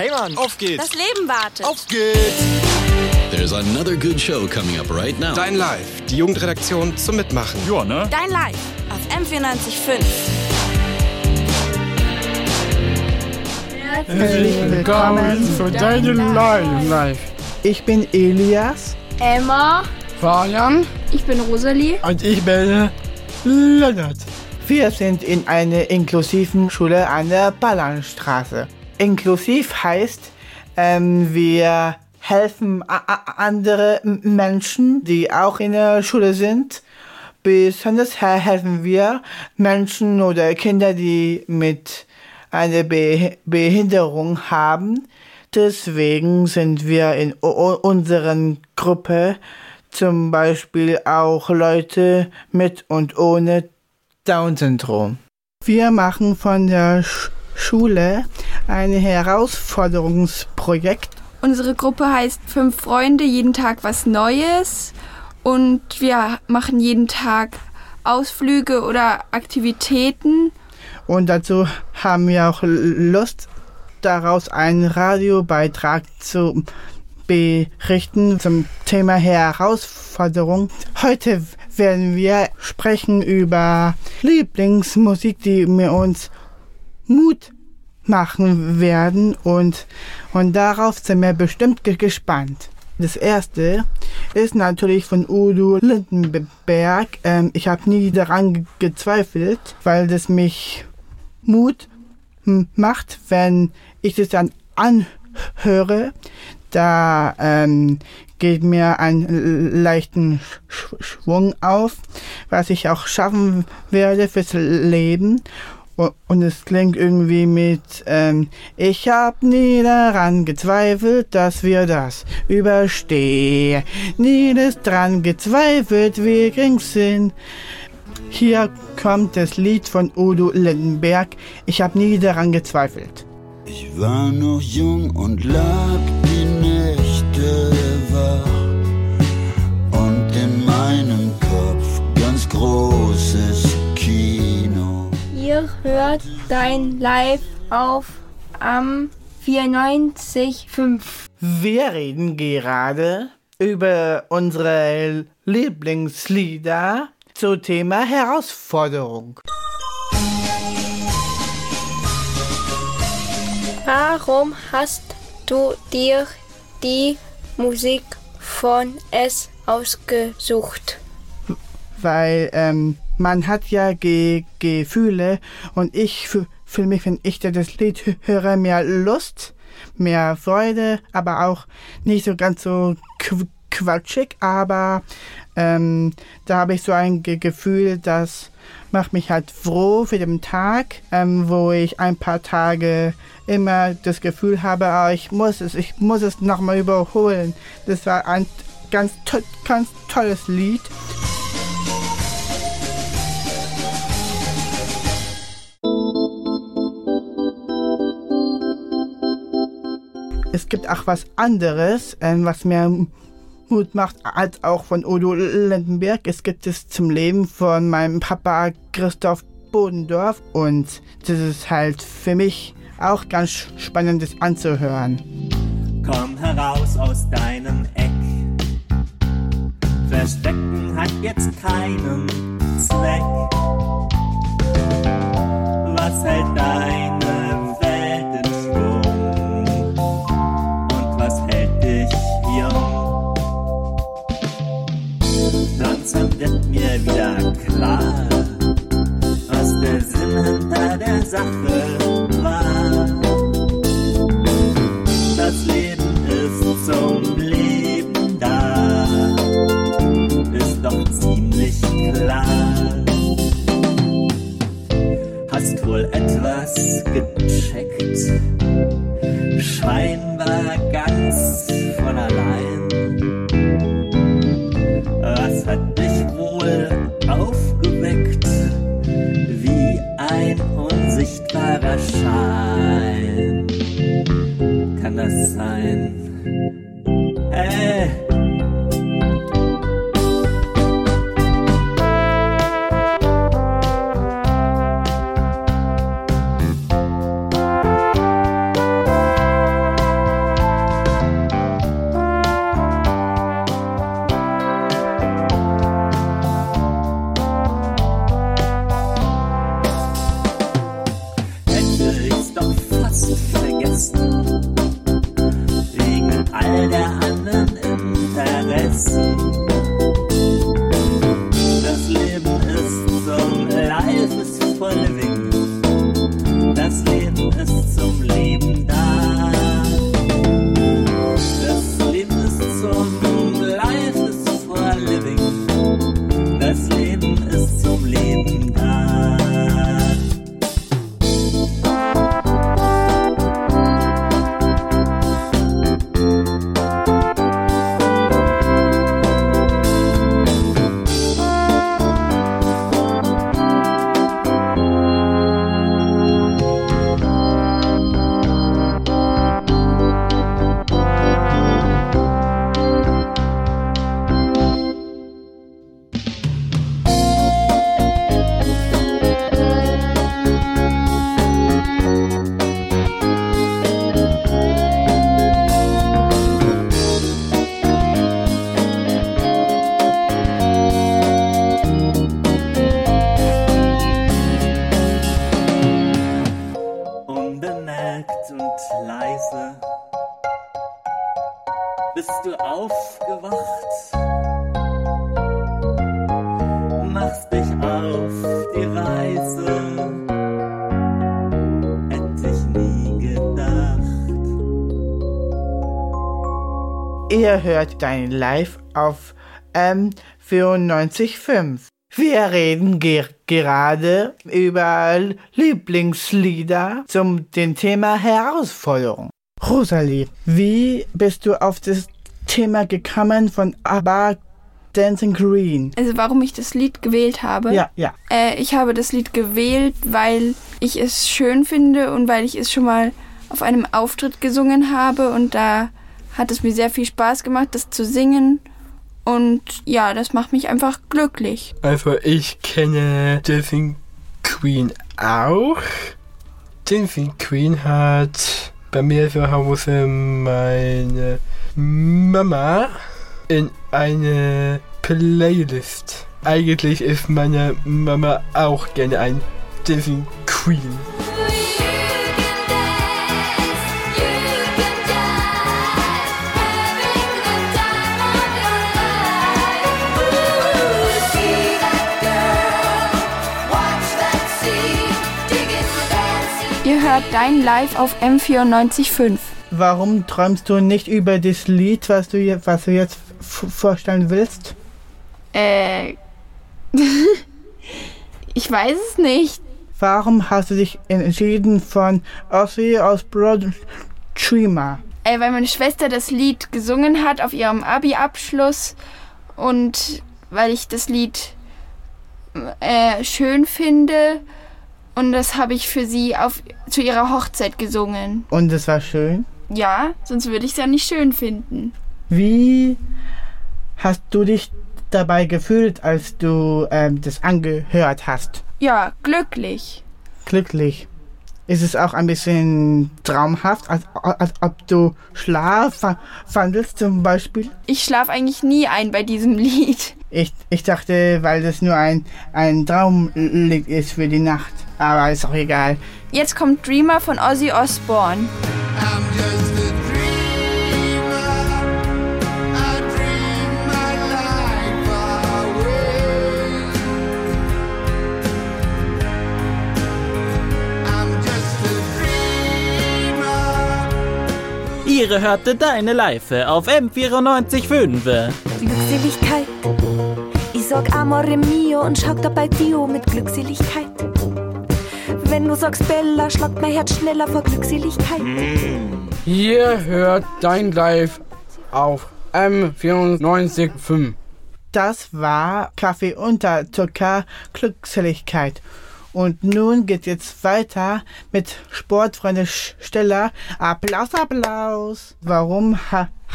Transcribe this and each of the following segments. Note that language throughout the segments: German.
Hey Mann, auf geht's. Das Leben wartet. Auf geht's. There's another good show coming up right now. Dein Live, die Jugendredaktion zum Mitmachen. Ja, ne? Dein Live auf M94.5. Herzlich willkommen zu deinem Live. Ich bin Elias. Emma. Fabian. Ich bin Rosalie. Und ich bin Leonard. Wir sind in einer inklusiven Schule an der Ballernstraße. Inklusiv heißt, ähm, wir helfen andere Menschen, die auch in der Schule sind. Besonders helfen wir Menschen oder Kinder, die mit einer Be Behinderung haben. Deswegen sind wir in unseren Gruppe zum Beispiel auch Leute mit und ohne Down-Syndrom. Wir machen von der Sch Schule ein Herausforderungsprojekt. Unsere Gruppe heißt Fünf Freunde, jeden Tag was Neues. Und wir machen jeden Tag Ausflüge oder Aktivitäten. Und dazu haben wir auch Lust, daraus einen Radiobeitrag zu berichten zum Thema Herausforderung. Heute werden wir sprechen über Lieblingsmusik, die mir uns Mut machen werden und, und darauf sind wir bestimmt gespannt. Das erste ist natürlich von Udo Lindenberg. Ähm, ich habe nie daran gezweifelt, weil das mich Mut macht, wenn ich das dann anhöre. Da ähm, geht mir einen leichten Schwung auf, was ich auch schaffen werde fürs Leben. Und es klingt irgendwie mit, ähm, ich hab nie daran gezweifelt, dass wir das überstehen. Nie das dran gezweifelt, wir kriegen's hin. Hier kommt das Lied von Udo Lindenberg, ich hab nie daran gezweifelt. Ich war noch jung und lag die Nächte wach und in meinem Kopf ganz großes Kino. Ihr hört dein Live auf am 94.5. Wir reden gerade über unsere Lieblingslieder zum Thema Herausforderung. Warum hast du dir die Musik von S ausgesucht? Weil ähm, man hat ja Ge Gefühle und ich fühle mich, wenn ich das Lied höre, mehr Lust, mehr Freude, aber auch nicht so ganz so qu quatschig, aber ähm, da habe ich so ein Ge Gefühl, das macht mich halt froh für den Tag, ähm, wo ich ein paar Tage immer das Gefühl habe, ah, ich muss es, ich muss es nochmal überholen. Das war ein ganz, to ganz tolles Lied. Es gibt auch was anderes, ähm, was mir Mut macht, als auch von Udo Lindenberg. Es gibt es zum Leben von meinem Papa Christoph Bodendorf und das ist halt für mich auch ganz spannend, das anzuhören. Komm heraus aus deinem Eck. Verstecken hat jetzt keinen Zweck. Was hält deine Langsam wird mir wieder klar, was der Sinn hinter der Sache war. Das Leben ist zum Leben da, ist doch ziemlich klar. Hast wohl etwas gecheckt, scheinbar ganz auf die Reise. Hätte ich nie gedacht. Ihr hört dein Live auf M945. Wir reden ge gerade über Lieblingslieder zum dem Thema Herausforderung. Rosalie, wie bist du auf das Thema gekommen von ABBA Dancing Green? Also warum ich das Lied gewählt habe? Ja, ja. Äh, ich habe das Lied gewählt, weil ich es schön finde und weil ich es schon mal auf einem Auftritt gesungen habe und da hat es mir sehr viel Spaß gemacht, das zu singen. Und ja, das macht mich einfach glücklich. Also ich kenne Dancing Queen auch. Dancing Queen hat bei mir zu Hause meine Mama in eine Playlist. Eigentlich ist meine Mama auch gerne ein Dancing Queen. Ihr hört dein Live auf M94.5. Warum träumst du nicht über das Lied, was du, je- was du jetzt vorstellen willst? Äh. ich weiß es nicht. Warum hast du dich entschieden von Ozzy Osbourne Dreamer? Äh, weil meine Schwester das Lied gesungen hat auf ihrem Abi-Abschluss und weil ich das Lied äh, schön finde und das habe ich für sie auf, zu ihrer Hochzeit gesungen. Und es war schön. Ja, sonst würde ich es ja nicht schön finden. Wie hast du dich dabei gefühlt, als du ähm, das angehört hast? Ja, glücklich. Glücklich. Ist es auch ein bisschen traumhaft, als, als ob du Schlaf wandelst zum Beispiel? Ich schlafe eigentlich nie ein bei diesem Lied. Ich, ich dachte, weil das nur ein, ein Traumlied ist für die Nacht. Aber ist auch egal. Jetzt kommt Dreamer von Ozzy Osbourne. Ihre hörte deine Live auf M94.5. Glückseligkeit. Ich sag Amore mio und schau dabei Dio mit Glückseligkeit. Wenn du sagst Bella, schlagt mein Herz schneller vor Glückseligkeit. Ihr hört dein Live auf M94.5. Das war Kaffee unter Zucker Glückseligkeit. Und nun geht jetzt weiter mit Sportfreunde Steller. Applaus, Applaus. Warum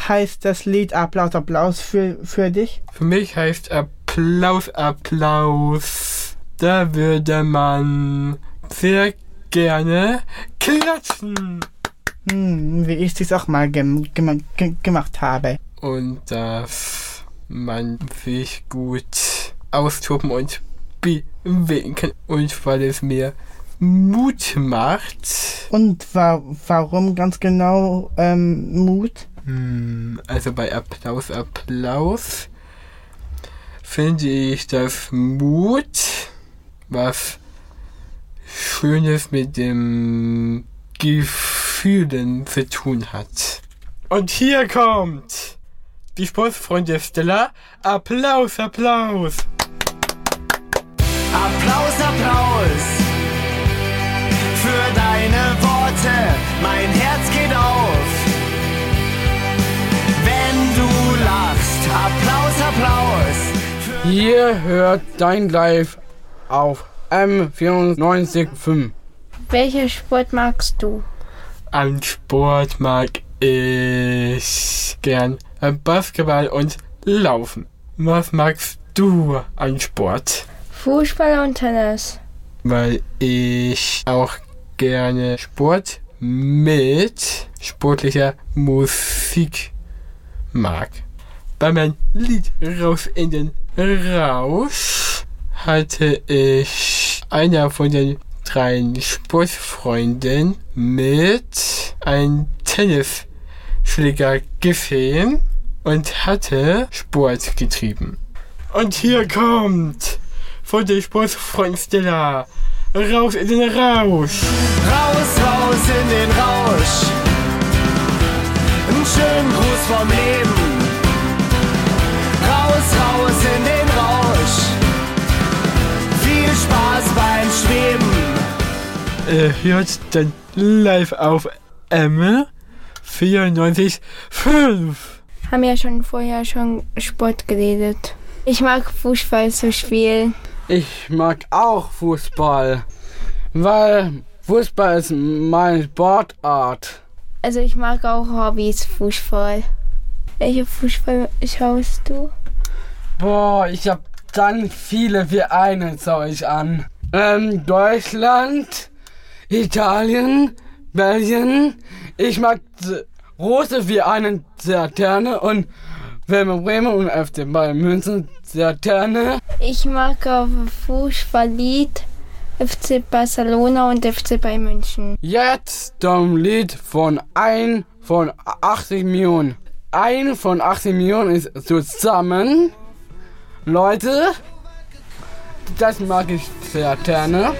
heißt das Lied Applaus, Applaus für, für dich? Für mich heißt Applaus, Applaus. Da würde man sehr gerne klatschen. Hm, wie ich dies auch mal gem gem ge gemacht habe. Und dass man sich gut austoben und bewegen kann. Und weil es mir Mut macht. Und wa warum ganz genau ähm, Mut? Hm, also bei Applaus, Applaus finde ich, dass Mut was Schönes mit dem Gefühlen zu tun hat. Und hier kommt die Sportsfreunde Stella. Applaus, Applaus. Applaus, Applaus für deine Worte. Mein Herz geht auf. Wenn du lachst, Applaus, Applaus. Ihr hört dein Live auf M94.5. Welcher Sport magst du? An Sport mag ich gern Basketball und Laufen. Was magst du an Sport? Fußball und Tennis. Weil ich auch gerne Sport mit sportlicher Musik mag. Bei meinem Lied Raus in den Rausch hatte ich einer von den drei Sportfreunden mit einem Tennisschläger gesehen und hatte Sport getrieben. Und hier kommt von der Sportfreund Stella raus in den Rausch. Raus, raus in den Rausch. Einen schönen Gruß vom Leben. Raus, raus in den Rausch. Viel Spaß beim Schweben. Ihr hört dann live auf M 94.5. Haben ja schon vorher schon Sport geredet. Ich mag Fußball zu spielen. Ich mag auch Fußball, weil Fußball ist meine Sportart. Also ich mag auch Hobbys Fußball. Welche Fußball schaust du? Boah, ich hab dann viele Vereine, schau ich an. Ähm, Deutschland, Italien, Belgien. Ich mag große Vereine sehr gerne und Werder Bremen und FC Bayern München sehr gerne. Ich mag auch Fußballlied FC Barcelona und FC Bayern München. Jetzt das Lied von ein von 80 Millionen. Ein von 80 Millionen ist zusammen. Leute, das mag ich sehr gerne.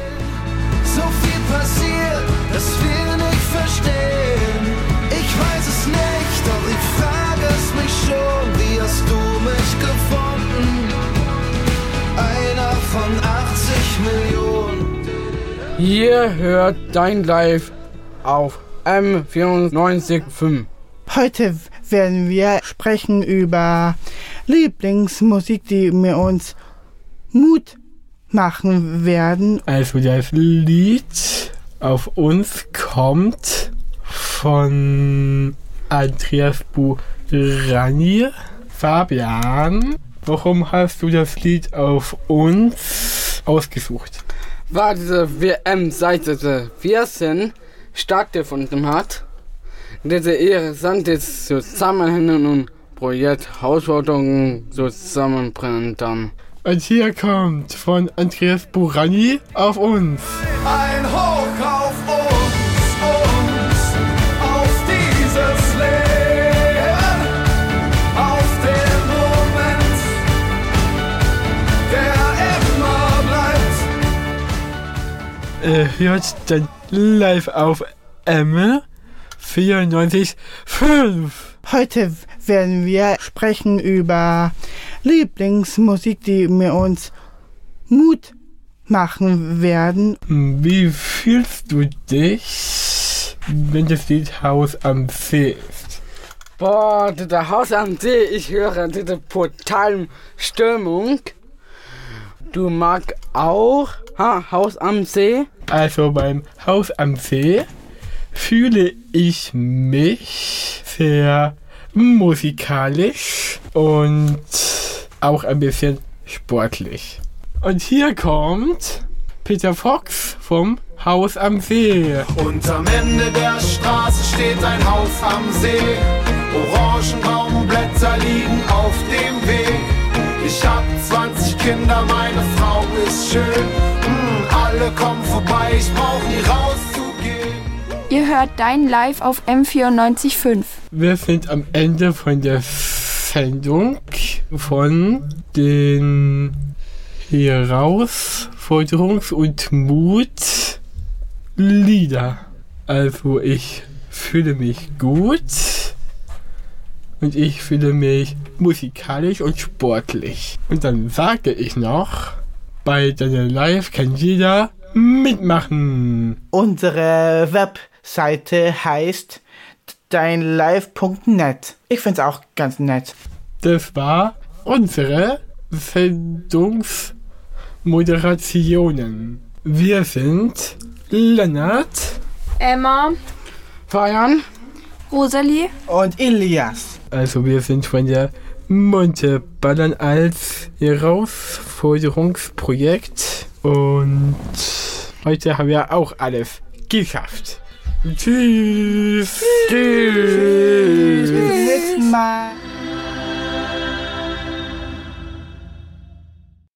Millionen. Ihr hört dein Live auf M94.5. Heute werden wir sprechen über Lieblingsmusik, die mir uns Mut machen werden. Also das Lied auf uns kommt von Andreas Burani. Fabian, warum hast du das Lied auf uns ausgesucht? War diese WM-Seite 14 stattgefunden hat, diese interessante Zusammenhänge und Projekt Herausforderungen zusammenbringen dann. Und hier kommt von Andreas Burani auf uns. Ein Hoch Ihr hört dann live auf M 94.5. Heute werden wir sprechen über Lieblingsmusik, die mir uns Mut machen werden. Wie fühlst du dich, wenn das Lied Haus am See ist? Boah, der Haus am See, ich höre diese brutalen Stimmung. Du magst auch ha, Haus am See? Also beim Haus am See fühle ich mich sehr musikalisch und auch ein bisschen sportlich. Und hier kommt Peter Fox vom Haus am See. Und am Ende der Straße steht ein Haus am See. Orangenbaumblätter liegen auf dem Weg. Ich hab 20 Kinder, meine Frau ist schön. Mm, alle kommen vorbei, ich brauch nie rauszugehen. Ihr hört dein Live auf M94.5. Wir sind am Ende von der Sendung von den Herausforderungs- und Mut-Lieder. Also ich fühle mich gut und ich fühle mich musikalisch und sportlich. Und dann sage ich noch, bei deiner Live kann jeder mitmachen. Unsere Webseite heißt deinlive.net. Ich find's auch ganz nett. Das war unsere Sendungsmoderationen. Wir sind Lennart, Emma, Feiern, Rosalie und Elias. Also wir sind von der Monte Ballern als Herausforderungsprojekt und heute haben wir auch alles geschafft. Tschüss. Tschüss. Tschüss. Bis zum nächsten Mal.